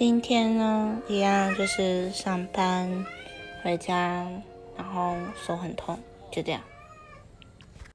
今天呢一样就是上班回家然后手很痛就这样。